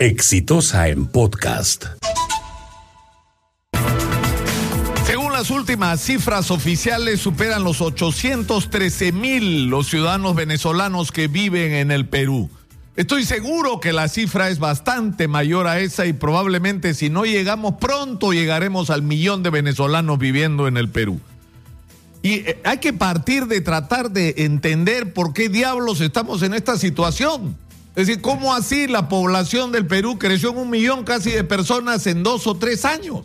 Exitosa en podcast. Según las últimas cifras oficiales, superan los 813 mil los ciudadanos venezolanos que viven en el Perú. Estoy seguro que la cifra es bastante mayor a esa y probablemente si no llegamos pronto llegaremos al millón de venezolanos viviendo en el Perú. Y eh, hay que partir de tratar de entender por qué diablos estamos en esta situación. Es decir, ¿cómo así la población del Perú creció en un millón casi de personas en dos o tres años?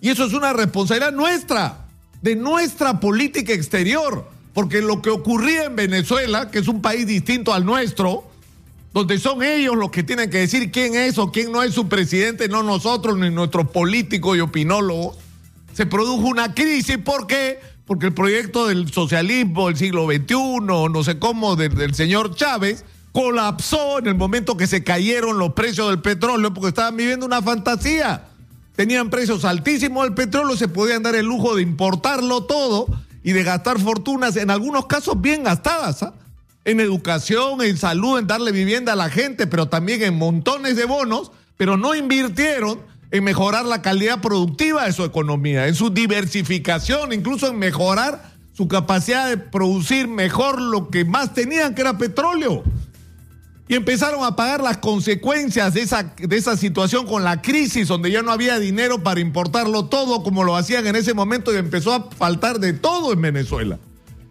Y eso es una responsabilidad nuestra, de nuestra política exterior. Porque lo que ocurría en Venezuela, que es un país distinto al nuestro, donde son ellos los que tienen que decir quién es o quién no es su presidente, no nosotros ni nuestros políticos y opinólogos, se produjo una crisis. ¿Por qué? Porque el proyecto del socialismo del siglo XXI, no sé cómo, del señor Chávez, colapsó en el momento que se cayeron los precios del petróleo porque estaban viviendo una fantasía. Tenían precios altísimos del petróleo, se podían dar el lujo de importarlo todo y de gastar fortunas, en algunos casos bien gastadas, ¿ah? en educación, en salud, en darle vivienda a la gente, pero también en montones de bonos, pero no invirtieron en mejorar la calidad productiva de su economía, en su diversificación, incluso en mejorar su capacidad de producir mejor lo que más tenían, que era petróleo y empezaron a pagar las consecuencias de esa, de esa situación con la crisis, donde ya no había dinero para importarlo todo como lo hacían en ese momento y empezó a faltar de todo en Venezuela.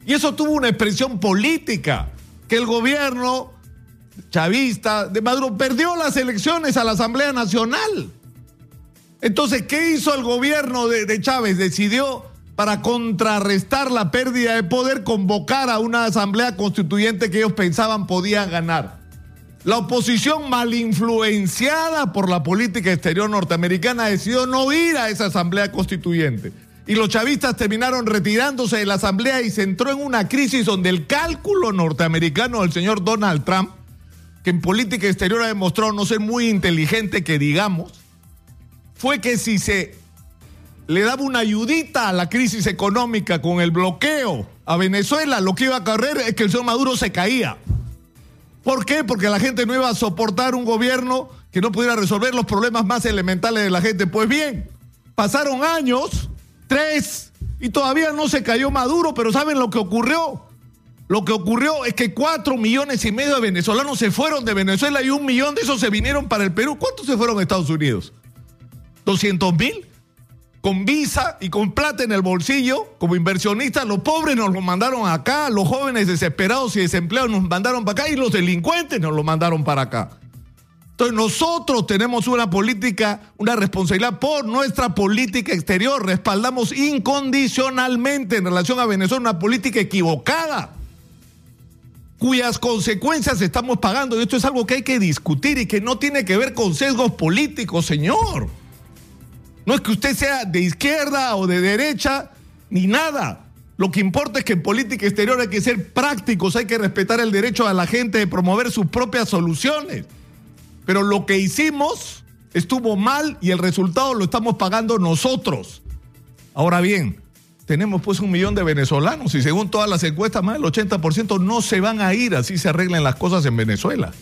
Y eso tuvo una expresión política, que el gobierno chavista de Maduro perdió las elecciones a la Asamblea Nacional. Entonces, ¿qué hizo el gobierno de, de Chávez? Decidió para contrarrestar la pérdida de poder, convocar a una asamblea constituyente que ellos pensaban podía ganar. La oposición mal influenciada por la política exterior norteamericana decidió no ir a esa asamblea constituyente. Y los chavistas terminaron retirándose de la asamblea y se entró en una crisis donde el cálculo norteamericano del señor Donald Trump, que en política exterior ha demostrado no ser muy inteligente, que digamos, fue que si se le daba una ayudita a la crisis económica con el bloqueo a Venezuela, lo que iba a correr es que el señor Maduro se caía. ¿Por qué? Porque la gente no iba a soportar un gobierno que no pudiera resolver los problemas más elementales de la gente. Pues bien, pasaron años, tres, y todavía no se cayó Maduro, pero ¿saben lo que ocurrió? Lo que ocurrió es que cuatro millones y medio de venezolanos se fueron de Venezuela y un millón de esos se vinieron para el Perú. ¿Cuántos se fueron a Estados Unidos? ¿200 mil? Con visa y con plata en el bolsillo, como inversionistas, los pobres nos lo mandaron acá, los jóvenes desesperados y desempleados nos mandaron para acá y los delincuentes nos lo mandaron para acá. Entonces nosotros tenemos una política, una responsabilidad por nuestra política exterior. Respaldamos incondicionalmente en relación a Venezuela una política equivocada, cuyas consecuencias estamos pagando. Y esto es algo que hay que discutir y que no tiene que ver con sesgos políticos, señor. No es que usted sea de izquierda o de derecha, ni nada. Lo que importa es que en política exterior hay que ser prácticos, hay que respetar el derecho a la gente de promover sus propias soluciones. Pero lo que hicimos estuvo mal y el resultado lo estamos pagando nosotros. Ahora bien, tenemos pues un millón de venezolanos y según todas las encuestas, más del 80% no se van a ir así se arreglen las cosas en Venezuela.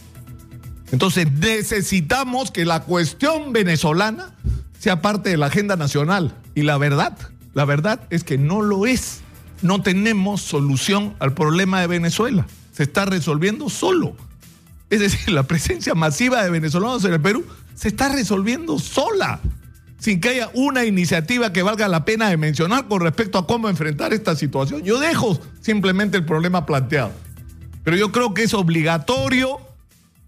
Entonces necesitamos que la cuestión venezolana sea parte de la agenda nacional. Y la verdad, la verdad es que no lo es. No tenemos solución al problema de Venezuela. Se está resolviendo solo. Es decir, la presencia masiva de venezolanos en el Perú se está resolviendo sola, sin que haya una iniciativa que valga la pena de mencionar con respecto a cómo enfrentar esta situación. Yo dejo simplemente el problema planteado. Pero yo creo que es obligatorio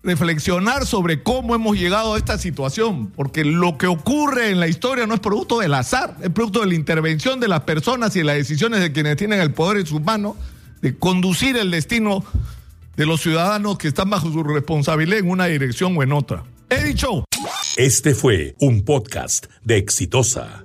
reflexionar sobre cómo hemos llegado a esta situación, porque lo que ocurre en la historia no es producto del azar, es producto de la intervención de las personas y de las decisiones de quienes tienen el poder en sus manos de conducir el destino de los ciudadanos que están bajo su responsabilidad en una dirección o en otra. He dicho. Este fue un podcast de Exitosa.